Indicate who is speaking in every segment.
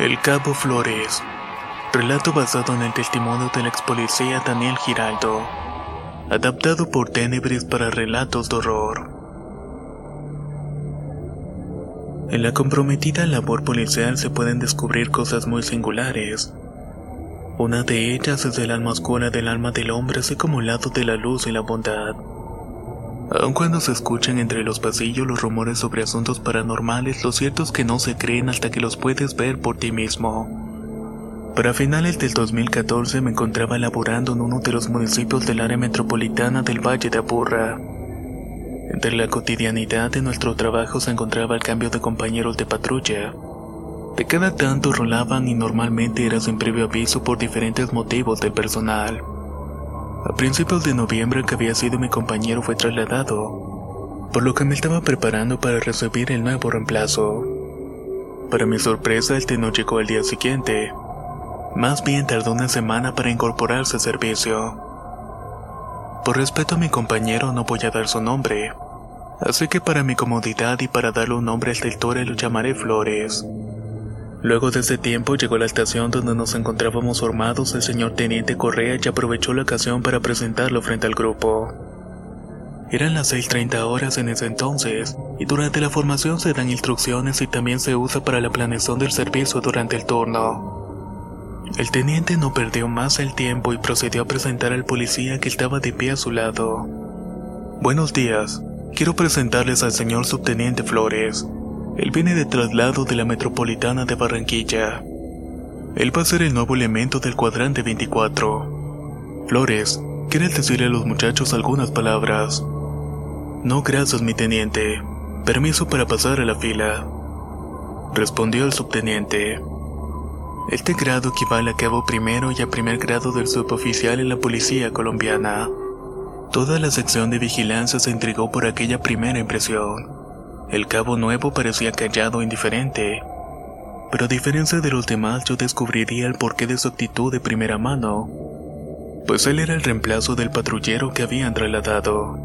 Speaker 1: El Cabo Flores. Relato basado en el testimonio del ex policía Daniel Giraldo. Adaptado por Tenebris para relatos de horror. En la comprometida labor policial se pueden descubrir cosas muy singulares. Una de ellas es el alma oscura del alma del hombre, así como el lado de la luz y la bondad. Aun cuando se escuchan entre los pasillos los rumores sobre asuntos paranormales, lo cierto es que no se creen hasta que los puedes ver por ti mismo. Para finales del 2014 me encontraba laborando en uno de los municipios del área metropolitana del Valle de Aburra. Entre la cotidianidad de nuestro trabajo se encontraba el cambio de compañeros de patrulla. De cada tanto rolaban y normalmente era sin previo aviso por diferentes motivos del personal. A principios de noviembre que había sido mi compañero fue trasladado, por lo que me estaba preparando para recibir el nuevo reemplazo. Para mi sorpresa, este no llegó al día siguiente. Más bien tardó una semana para incorporarse al servicio. Por respeto a mi compañero no voy a dar su nombre, así que para mi comodidad y para darle un nombre al territorio lo llamaré Flores. Luego de ese tiempo llegó a la estación donde nos encontrábamos formados el señor Teniente Correa y aprovechó la ocasión para presentarlo frente al grupo. Eran las 6.30 horas en ese entonces, y durante la formación se dan instrucciones y también se usa para la planeación del servicio durante el turno. El teniente no perdió más el tiempo y procedió a presentar al policía que estaba de pie a su lado. Buenos días, quiero presentarles al señor subteniente Flores. Él viene de traslado de la metropolitana de Barranquilla. Él va a ser el nuevo elemento del cuadrante 24. Flores, ¿quieres decirle a los muchachos algunas palabras? No, gracias, mi teniente. Permiso para pasar a la fila. Respondió el subteniente. Este grado equivale a cabo primero y a primer grado del suboficial en la policía colombiana. Toda la sección de vigilancia se intrigó por aquella primera impresión. El cabo nuevo parecía callado e indiferente, pero a diferencia de los demás yo descubriría el porqué de su actitud de primera mano, pues él era el reemplazo del patrullero que habían trasladado.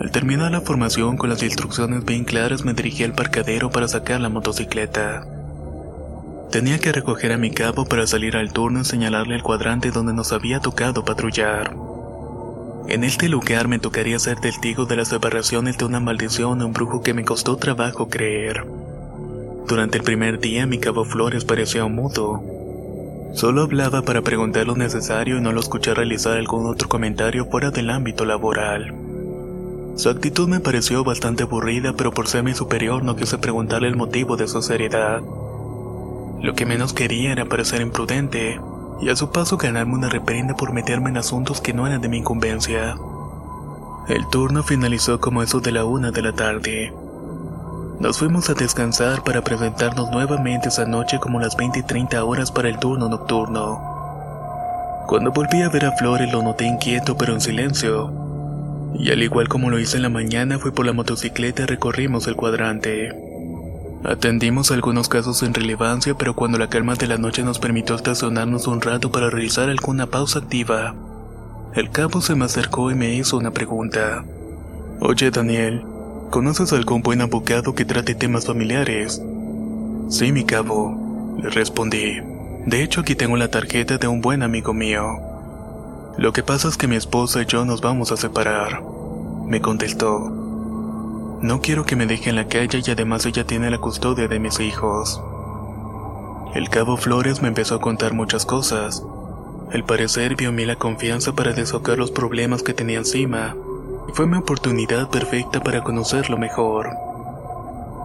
Speaker 1: Al terminar la formación con las instrucciones bien claras me dirigí al parcadero para sacar la motocicleta. Tenía que recoger a mi cabo para salir al turno y señalarle el cuadrante donde nos había tocado patrullar. En este lugar me tocaría ser testigo de las separaciones de una maldición o un brujo que me costó trabajo creer. Durante el primer día mi cabo Flores parecía un mudo. Solo hablaba para preguntar lo necesario y no lo escuché realizar algún otro comentario fuera del ámbito laboral. Su actitud me pareció bastante aburrida, pero por ser mi superior no quise preguntarle el motivo de su seriedad. Lo que menos quería era parecer imprudente, y a su paso ganarme una reprenda por meterme en asuntos que no eran de mi incumbencia. El turno finalizó como eso de la una de la tarde. Nos fuimos a descansar para presentarnos nuevamente esa noche como las 20 y 30 horas para el turno nocturno. Cuando volví a ver a Flores lo noté inquieto pero en silencio. Y al igual como lo hice en la mañana fui por la motocicleta y recorrimos el cuadrante. Atendimos algunos casos sin relevancia, pero cuando la calma de la noche nos permitió estacionarnos un rato para realizar alguna pausa activa, el cabo se me acercó y me hizo una pregunta. Oye Daniel, ¿conoces algún buen abogado que trate temas familiares? Sí, mi cabo, le respondí. De hecho, aquí tengo la tarjeta de un buen amigo mío. Lo que pasa es que mi esposa y yo nos vamos a separar, me contestó. No quiero que me deje en la calle y además ella tiene la custodia de mis hijos. El cabo Flores me empezó a contar muchas cosas. Al parecer vio en mí la confianza para desahogar los problemas que tenía encima, y fue mi oportunidad perfecta para conocerlo mejor.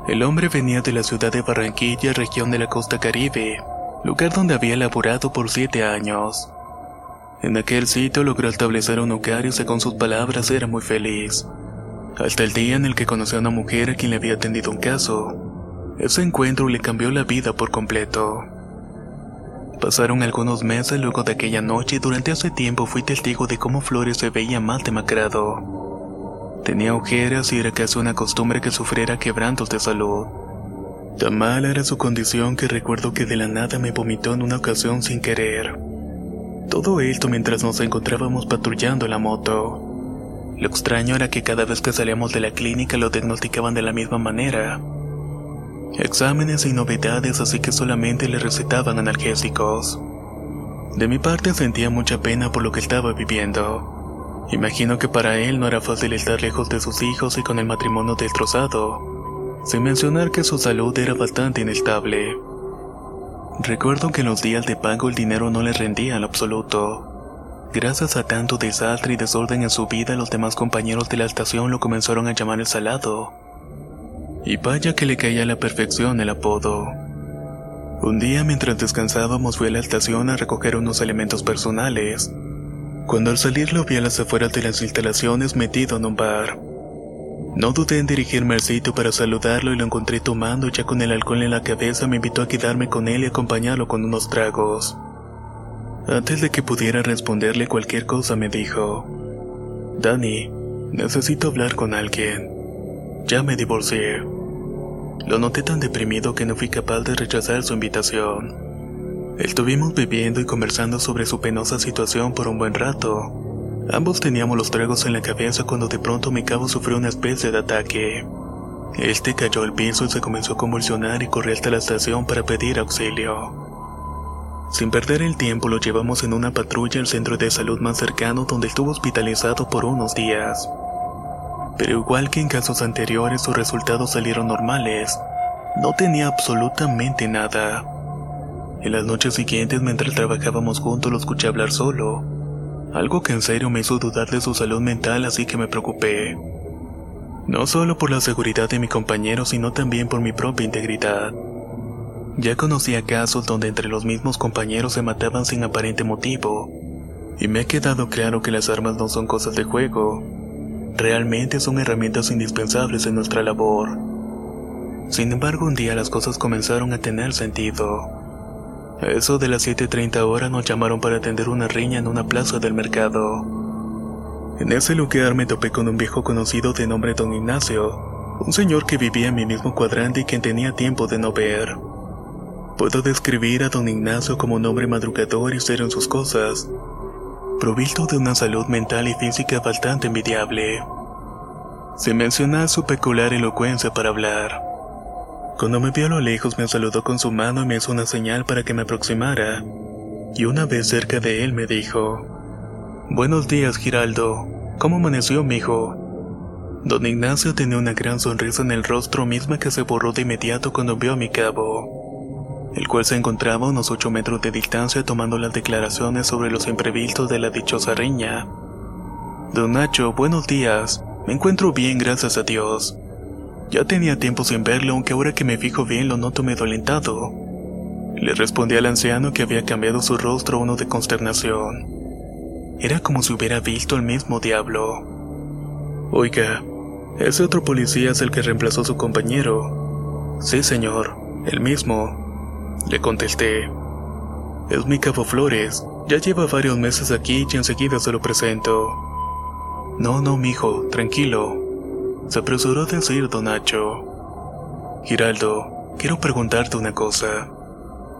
Speaker 1: El hombre venía de la ciudad de Barranquilla, región de la costa caribe, lugar donde había laborado por siete años. En aquel sitio logró establecer un hogar y según sus palabras era muy feliz. Hasta el día en el que conoció a una mujer a quien le había atendido un caso. Ese encuentro le cambió la vida por completo. Pasaron algunos meses luego de aquella noche y durante ese tiempo fui testigo de cómo Flores se veía más demacrado. Tenía ojeras y era casi una costumbre que sufriera quebrantos de salud. Tan mala era su condición que recuerdo que de la nada me vomitó en una ocasión sin querer. Todo esto mientras nos encontrábamos patrullando la moto. Lo extraño era que cada vez que salíamos de la clínica lo diagnosticaban de la misma manera. Exámenes y novedades, así que solamente le recetaban analgésicos. De mi parte sentía mucha pena por lo que estaba viviendo. Imagino que para él no era fácil estar lejos de sus hijos y con el matrimonio destrozado, sin mencionar que su salud era bastante inestable. Recuerdo que en los días de pago el dinero no le rendía en absoluto. Gracias a tanto desastre y desorden en su vida, los demás compañeros de la estación lo comenzaron a llamar el salado. Y vaya que le caía a la perfección el apodo. Un día mientras descansábamos fui a la estación a recoger unos elementos personales. Cuando al salir lo vi a las afueras de las instalaciones metido en un bar. No dudé en dirigirme al sitio para saludarlo y lo encontré tomando ya con el alcohol en la cabeza me invitó a quedarme con él y acompañarlo con unos tragos. Antes de que pudiera responderle cualquier cosa me dijo, Dani, necesito hablar con alguien. Ya me divorcié. Lo noté tan deprimido que no fui capaz de rechazar su invitación. Estuvimos bebiendo y conversando sobre su penosa situación por un buen rato. Ambos teníamos los tragos en la cabeza cuando de pronto mi cabo sufrió una especie de ataque. Este cayó al piso y se comenzó a convulsionar y corrió hasta la estación para pedir auxilio. Sin perder el tiempo lo llevamos en una patrulla al centro de salud más cercano donde estuvo hospitalizado por unos días. Pero igual que en casos anteriores sus resultados salieron normales, no tenía absolutamente nada. En las noches siguientes mientras trabajábamos juntos lo escuché hablar solo algo que en serio me hizo dudar de su salud mental así que me preocupé. No solo por la seguridad de mi compañero, sino también por mi propia integridad. Ya conocía casos donde entre los mismos compañeros se mataban sin aparente motivo, y me ha quedado claro que las armas no son cosas de juego, realmente son herramientas indispensables en nuestra labor. Sin embargo, un día las cosas comenzaron a tener sentido eso de las 7.30 horas nos llamaron para atender una riña en una plaza del mercado. En ese lugar me topé con un viejo conocido de nombre Don Ignacio, un señor que vivía en mi mismo cuadrante y quien tenía tiempo de no ver. Puedo describir a Don Ignacio como un hombre madrugador y serio en sus cosas, provisto de una salud mental y física bastante envidiable. Se menciona su peculiar elocuencia para hablar. Cuando me vio a lo lejos me saludó con su mano y me hizo una señal para que me aproximara. Y una vez cerca de él me dijo, Buenos días, Giraldo. ¿Cómo amaneció, mijo? Don Ignacio tenía una gran sonrisa en el rostro misma que se borró de inmediato cuando vio a mi cabo, el cual se encontraba a unos ocho metros de distancia tomando las declaraciones sobre los imprevistos de la dichosa riña. Don Nacho, buenos días. Me encuentro bien, gracias a Dios. Ya tenía tiempo sin verlo, aunque ahora que me fijo bien lo noto medio alentado. Le respondí al anciano que había cambiado su rostro uno de consternación. Era como si hubiera visto el mismo diablo. Oiga, ese otro policía es el que reemplazó a su compañero. Sí, señor, el mismo. Le contesté. Es mi cabo Flores. Ya lleva varios meses aquí y enseguida se lo presento. No, no, mijo, tranquilo se apresuró a decir don Nacho. Giraldo, quiero preguntarte una cosa.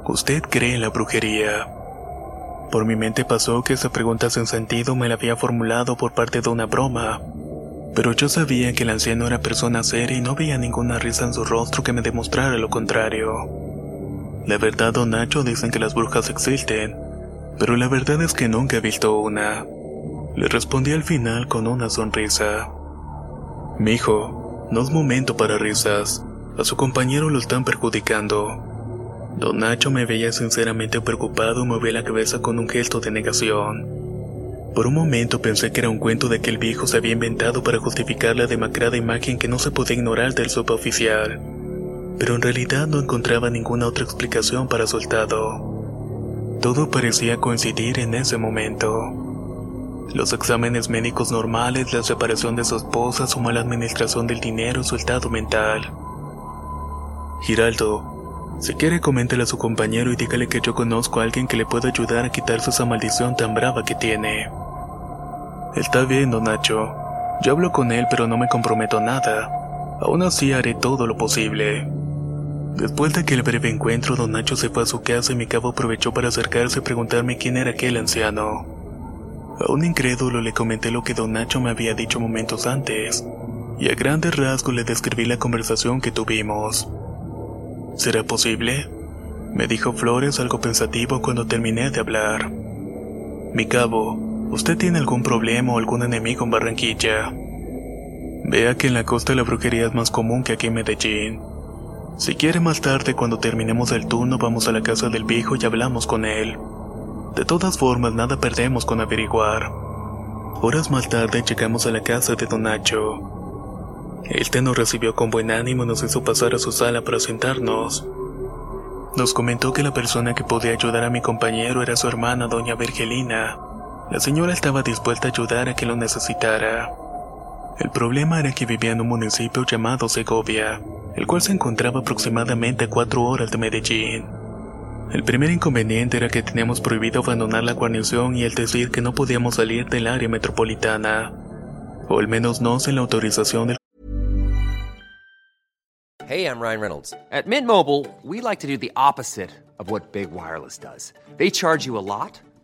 Speaker 1: ¿Usted cree en la brujería? Por mi mente pasó que esa pregunta sin sentido me la había formulado por parte de una broma, pero yo sabía que el anciano era persona seria y no veía ninguna risa en su rostro que me demostrara lo contrario. La verdad, don Nacho, dicen que las brujas existen, pero la verdad es que nunca he visto una. Le respondí al final con una sonrisa. Mijo, no es momento para risas. A su compañero lo están perjudicando. Don Nacho me veía sinceramente preocupado y movía la cabeza con un gesto de negación. Por un momento pensé que era un cuento de que el viejo se había inventado para justificar la demacrada imagen que no se podía ignorar del suboficial. Pero en realidad no encontraba ninguna otra explicación para su estado. Todo parecía coincidir en ese momento. Los exámenes médicos normales, la separación de su esposa, su mala administración del dinero, su estado mental. Giraldo, si quiere coméntele a su compañero y dígale que yo conozco a alguien que le pueda ayudar a quitarse esa maldición tan brava que tiene. Está bien, don Nacho. Yo hablo con él, pero no me comprometo a nada. Aún así haré todo lo posible. Después de aquel breve encuentro, don Nacho se fue a su casa y mi cabo aprovechó para acercarse y preguntarme quién era aquel anciano. A un incrédulo le comenté lo que don Nacho me había dicho momentos antes, y a grandes rasgos le describí la conversación que tuvimos. ¿Será posible? Me dijo Flores algo pensativo cuando terminé de hablar. Mi cabo, ¿usted tiene algún problema o algún enemigo en Barranquilla? Vea que en la costa la brujería es más común que aquí en Medellín. Si quiere más tarde cuando terminemos el turno vamos a la casa del viejo y hablamos con él. De todas formas nada perdemos con averiguar. Horas más tarde llegamos a la casa de Don Nacho. Este nos recibió con buen ánimo y nos hizo pasar a su sala para sentarnos. Nos comentó que la persona que podía ayudar a mi compañero era su hermana, doña Virgelina. La señora estaba dispuesta a ayudar a quien lo necesitara. El problema era que vivía en un municipio llamado Segovia, el cual se encontraba aproximadamente a cuatro horas de Medellín. El primer inconveniente era que teníamos prohibido abandonar la guarnición y el decir que no podíamos salir del área metropolitana, o al menos no sin la autorización del
Speaker 2: Hey, I'm Ryan Reynolds. At Mint Mobile, we like to do the opposite of what Big Wireless does. They charge you a lot,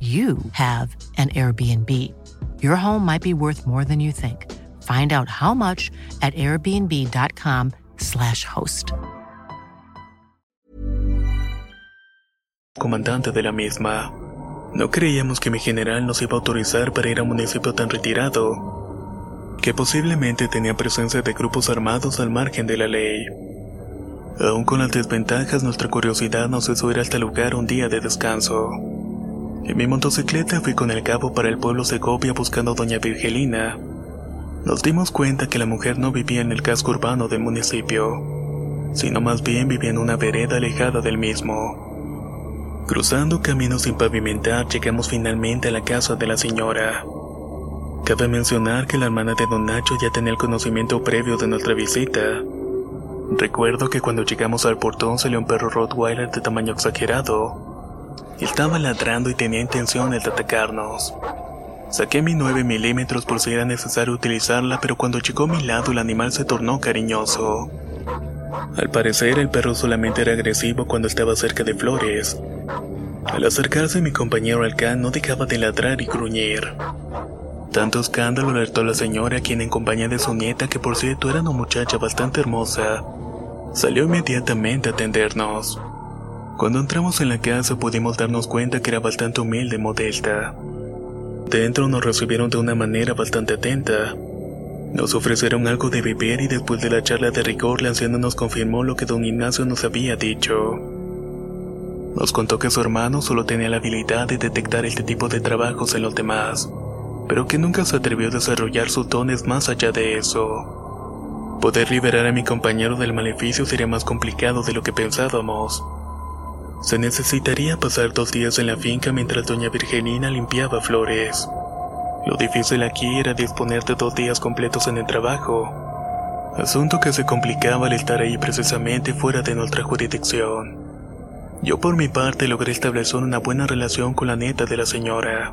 Speaker 3: you have an Airbnb. Your home might be worth more than you think. Find out how much at airbnb.com/slash host.
Speaker 1: Comandante de la misma. No creíamos que mi general nos iba a autorizar para ir a un municipio tan retirado, que posiblemente tenía presencia de grupos armados al margen de la ley. Aún con las desventajas, nuestra curiosidad nos hizo ir hasta el lugar un día de descanso. En mi motocicleta fui con el cabo para el pueblo Segovia buscando a doña Virgelina. Nos dimos cuenta que la mujer no vivía en el casco urbano del municipio, sino más bien vivía en una vereda alejada del mismo. Cruzando caminos sin pavimentar, llegamos finalmente a la casa de la señora. Cabe mencionar que la hermana de don Nacho ya tenía el conocimiento previo de nuestra visita. Recuerdo que cuando llegamos al portón salió un perro Rottweiler de tamaño exagerado. Estaba ladrando y tenía intenciones de atacarnos. Saqué mi 9 milímetros por si era necesario utilizarla, pero cuando llegó a mi lado el animal se tornó cariñoso. Al parecer el perro solamente era agresivo cuando estaba cerca de Flores. Al acercarse mi compañero Alcán no dejaba de ladrar y gruñir. Tanto escándalo alertó a la señora, quien en compañía de su nieta, que por cierto era una muchacha bastante hermosa, salió inmediatamente a atendernos. Cuando entramos en la casa pudimos darnos cuenta que era bastante humilde y modesta. Dentro nos recibieron de una manera bastante atenta. Nos ofrecieron algo de beber y después de la charla de rigor la anciana nos confirmó lo que don Ignacio nos había dicho. Nos contó que su hermano solo tenía la habilidad de detectar este tipo de trabajos en los demás, pero que nunca se atrevió a desarrollar sus dones más allá de eso. Poder liberar a mi compañero del maleficio sería más complicado de lo que pensábamos. Se necesitaría pasar dos días en la finca mientras doña Virgenina limpiaba flores. Lo difícil aquí era disponer de dos días completos en el trabajo, asunto que se complicaba al estar ahí precisamente fuera de nuestra jurisdicción. Yo por mi parte logré establecer una buena relación con la nieta de la señora.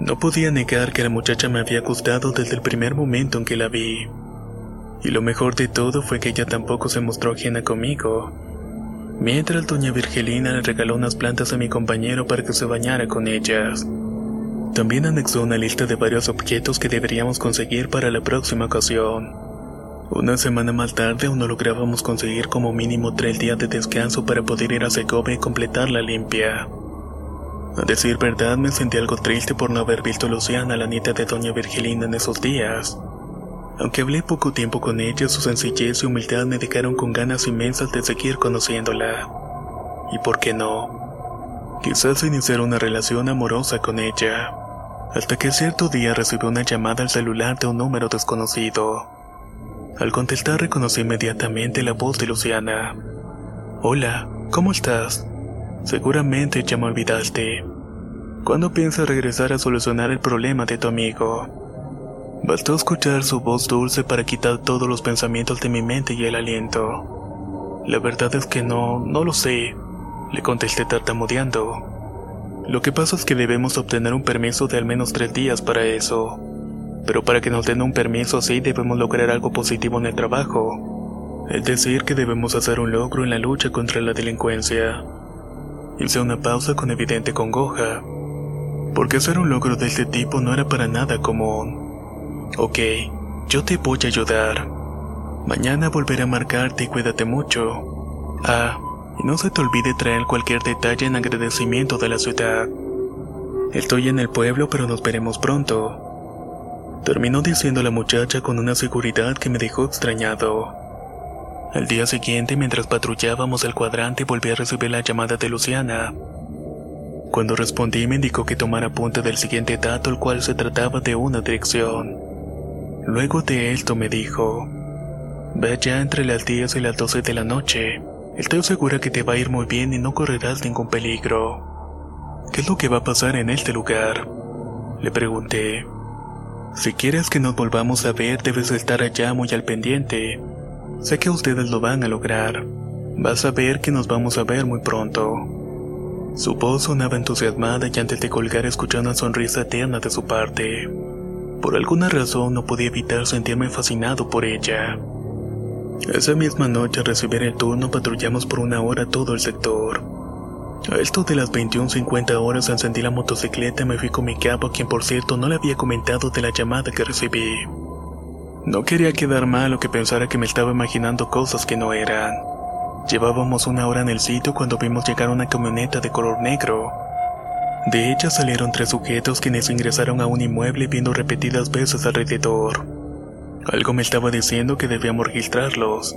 Speaker 1: No podía negar que la muchacha me había gustado desde el primer momento en que la vi. Y lo mejor de todo fue que ella tampoco se mostró ajena conmigo. Mientras doña Virgelina le regaló unas plantas a mi compañero para que se bañara con ellas. También anexó una lista de varios objetos que deberíamos conseguir para la próxima ocasión. Una semana más tarde aún no lográbamos conseguir como mínimo tres días de descanso para poder ir a Segovia y completar la limpia. A decir verdad, me sentí algo triste por no haber visto a Luciana, la nieta de doña Virgelina, en esos días. Aunque hablé poco tiempo con ella, su sencillez y humildad me dejaron con ganas inmensas de seguir conociéndola. ¿Y por qué no? Quizás iniciar una relación amorosa con ella. Hasta que cierto día recibí una llamada al celular de un número desconocido. Al contestar reconocí inmediatamente la voz de Luciana. Hola, ¿cómo estás? Seguramente ya me olvidaste. ¿Cuándo piensas regresar a solucionar el problema de tu amigo? Bastó escuchar su voz dulce para quitar todos los pensamientos de mi mente y el aliento. La verdad es que no, no lo sé, le contesté tartamudeando. Lo que pasa es que debemos obtener un permiso de al menos tres días para eso. Pero para que nos den un permiso así debemos lograr algo positivo en el trabajo. Es decir, que debemos hacer un logro en la lucha contra la delincuencia. Hice una pausa con evidente congoja, porque hacer un logro de este tipo no era para nada común. Ok, yo te voy a ayudar. Mañana volveré a marcarte y cuídate mucho. Ah, y no se te olvide traer cualquier detalle en agradecimiento de la ciudad. Estoy en el pueblo, pero nos veremos pronto. Terminó diciendo la muchacha con una seguridad que me dejó extrañado. Al día siguiente, mientras patrullábamos el cuadrante, volví a recibir la llamada de Luciana. Cuando respondí, me indicó que tomara punta del siguiente dato, el cual se trataba de una dirección. Luego de esto me dijo, ve ya entre las 10 y las 12 de la noche. Estoy segura que te va a ir muy bien y no correrás ningún peligro. ¿Qué es lo que va a pasar en este lugar? Le pregunté. Si quieres que nos volvamos a ver, debes estar allá muy al pendiente. Sé que ustedes lo van a lograr. Vas a ver que nos vamos a ver muy pronto. Su voz sonaba entusiasmada y antes de colgar escuché una sonrisa eterna de su parte. Por alguna razón no podía evitar sentirme fascinado por ella. Esa misma noche al recibir el turno patrullamos por una hora todo el sector. A esto de las 21.50 horas encendí la motocicleta y me fui con mi capo, quien por cierto no le había comentado de la llamada que recibí. No quería quedar mal o que pensara que me estaba imaginando cosas que no eran. Llevábamos una hora en el sitio cuando vimos llegar una camioneta de color negro. De ella salieron tres sujetos quienes ingresaron a un inmueble viendo repetidas veces alrededor. Algo me estaba diciendo que debíamos registrarlos.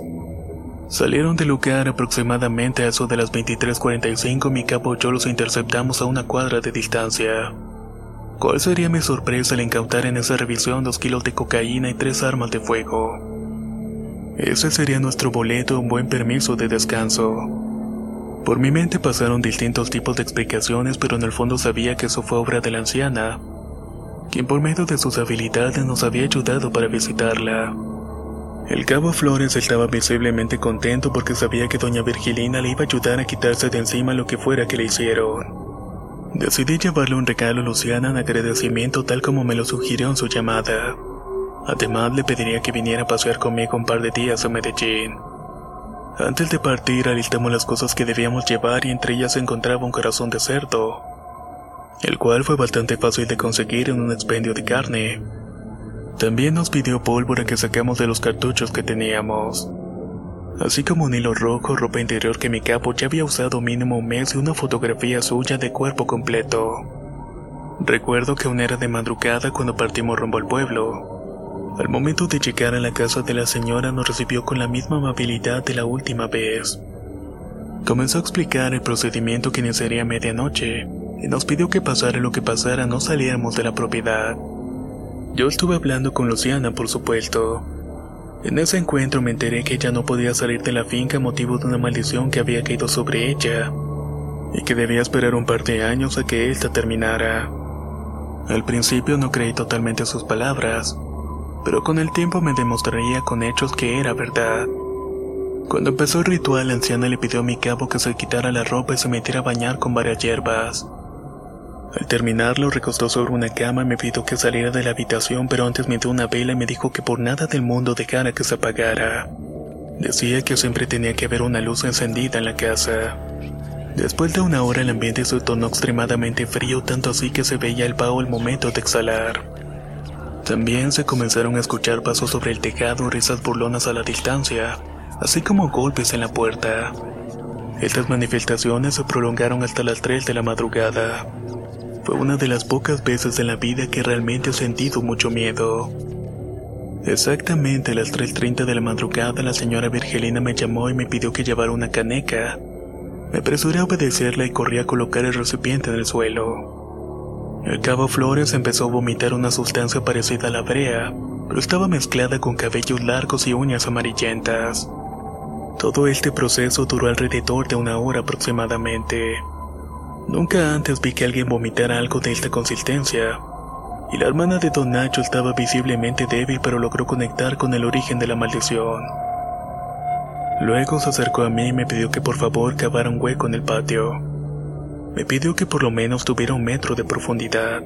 Speaker 1: Salieron del lugar aproximadamente a eso de las 23.45 mi capo y yo los interceptamos a una cuadra de distancia. ¿Cuál sería mi sorpresa al incautar en esa revisión dos kilos de cocaína y tres armas de fuego? Ese sería nuestro boleto, un buen permiso de descanso. Por mi mente pasaron distintos tipos de explicaciones, pero en el fondo sabía que eso fue obra de la anciana, quien por medio de sus habilidades nos había ayudado para visitarla. El cabo Flores estaba visiblemente contento porque sabía que doña Virgilina le iba a ayudar a quitarse de encima lo que fuera que le hicieron. Decidí llevarle un regalo a Luciana en agradecimiento tal como me lo sugirió en su llamada. Además le pediría que viniera a pasear conmigo un par de días a Medellín. Antes de partir alistamos las cosas que debíamos llevar y entre ellas se encontraba un corazón de cerdo, el cual fue bastante fácil de conseguir en un expendio de carne. También nos pidió pólvora que sacamos de los cartuchos que teníamos, así como un hilo rojo, ropa interior que mi capo ya había usado mínimo un mes y una fotografía suya de cuerpo completo. Recuerdo que aún era de madrugada cuando partimos rumbo al pueblo. Al momento de llegar a la casa de la señora nos recibió con la misma amabilidad de la última vez. Comenzó a explicar el procedimiento que iniciaría a medianoche y nos pidió que pasara lo que pasara no saliéramos de la propiedad. Yo estuve hablando con Luciana, por supuesto. En ese encuentro me enteré que ella no podía salir de la finca a motivo de una maldición que había caído sobre ella y que debía esperar un par de años a que ésta terminara. Al principio no creí totalmente sus palabras, pero con el tiempo me demostraría con hechos que era verdad. Cuando empezó el ritual, la anciana le pidió a mi cabo que se quitara la ropa y se metiera a bañar con varias hierbas. Al terminar lo recostó sobre una cama y me pidió que saliera de la habitación, pero antes me dio una vela y me dijo que por nada del mundo dejara que se apagara. Decía que siempre tenía que haber una luz encendida en la casa. Después de una hora el ambiente se tornó extremadamente frío, tanto así que se veía el vaho al momento de exhalar. También se comenzaron a escuchar pasos sobre el tejado y risas burlonas a la distancia, así como golpes en la puerta. Estas manifestaciones se prolongaron hasta las 3 de la madrugada. Fue una de las pocas veces en la vida que realmente he sentido mucho miedo. Exactamente a las 3.30 de la madrugada la señora Virgelina me llamó y me pidió que llevara una caneca. Me apresuré a obedecerla y corrí a colocar el recipiente en el suelo. El cabo Flores empezó a vomitar una sustancia parecida a la brea, pero estaba mezclada con cabellos largos y uñas amarillentas. Todo este proceso duró alrededor de una hora aproximadamente. Nunca antes vi que alguien vomitara algo de esta consistencia, y la hermana de Don Nacho estaba visiblemente débil pero logró conectar con el origen de la maldición. Luego se acercó a mí y me pidió que por favor cavara un hueco en el patio. Me pidió que por lo menos tuviera un metro de profundidad.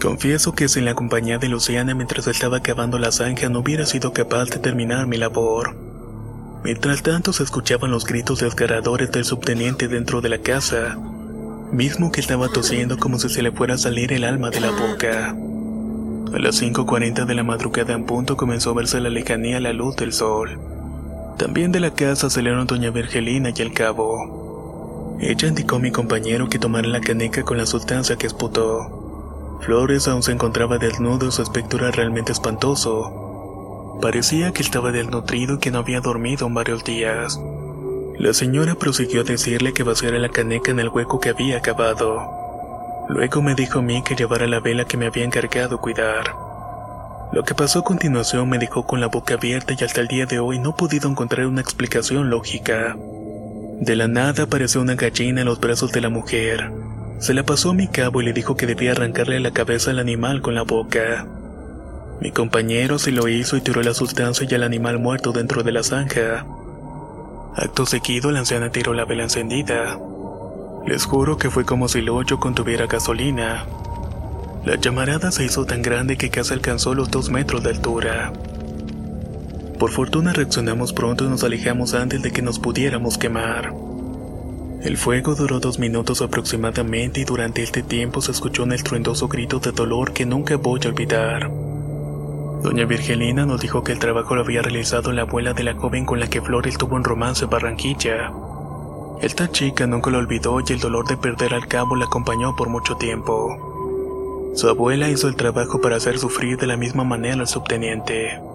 Speaker 1: Confieso que sin la compañía de Luciana mientras estaba cavando la zanja no hubiera sido capaz de terminar mi labor. Mientras tanto se escuchaban los gritos desgarradores del subteniente dentro de la casa, mismo que estaba tosiendo como si se le fuera a salir el alma de la boca. A las 5.40 de la madrugada en punto comenzó a verse la lejanía la luz del sol. También de la casa salieron doña Virgelina y el cabo. Ella indicó a mi compañero que tomara la caneca con la sustancia que esputó. Flores aún se encontraba desnudo y su aspecto era realmente espantoso. Parecía que estaba desnutrido y que no había dormido en varios días. La señora prosiguió a decirle que vaciara la caneca en el hueco que había cavado. Luego me dijo a mí que llevara la vela que me había encargado cuidar. Lo que pasó a continuación me dejó con la boca abierta y hasta el día de hoy no he podido encontrar una explicación lógica. De la nada apareció una gallina en los brazos de la mujer. Se la pasó a mi cabo y le dijo que debía arrancarle la cabeza al animal con la boca. Mi compañero se lo hizo y tiró la sustancia y al animal muerto dentro de la zanja. Acto seguido, la anciana tiró la vela encendida. Les juro que fue como si el hoyo contuviera gasolina. La llamarada se hizo tan grande que casi alcanzó los dos metros de altura. Por fortuna reaccionamos pronto y nos alejamos antes de que nos pudiéramos quemar. El fuego duró dos minutos aproximadamente y durante este tiempo se escuchó un estruendoso grito de dolor que nunca voy a olvidar. Doña Virgelina nos dijo que el trabajo lo había realizado la abuela de la joven con la que Flores tuvo un romance en Barranquilla. Esta chica nunca lo olvidó y el dolor de perder al cabo la acompañó por mucho tiempo. Su abuela hizo el trabajo para hacer sufrir de la misma manera al subteniente.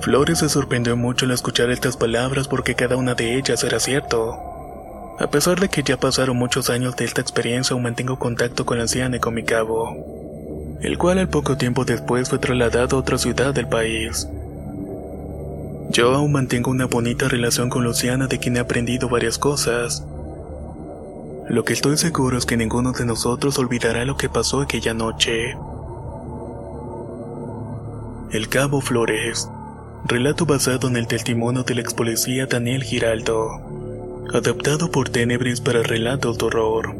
Speaker 1: Flores se sorprendió mucho al escuchar estas palabras porque cada una de ellas era cierto. A pesar de que ya pasaron muchos años de esta experiencia, aún mantengo contacto con la anciana y con mi cabo el cual al poco tiempo después fue trasladado a otra ciudad del país. Yo aún mantengo una bonita relación con Luciana de quien he aprendido varias cosas. Lo que estoy seguro es que ninguno de nosotros olvidará lo que pasó aquella noche. El Cabo Flores. Relato basado en el testimonio del ex policía Daniel Giraldo. Adaptado por Tenebris para relatos de horror.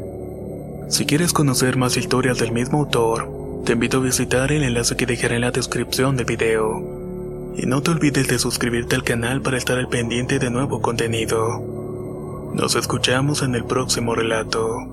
Speaker 1: Si quieres conocer más historias del mismo autor, te invito a visitar el enlace que dejaré en la descripción del video. Y no te olvides de suscribirte al canal para estar al pendiente de nuevo contenido. Nos escuchamos en el próximo relato.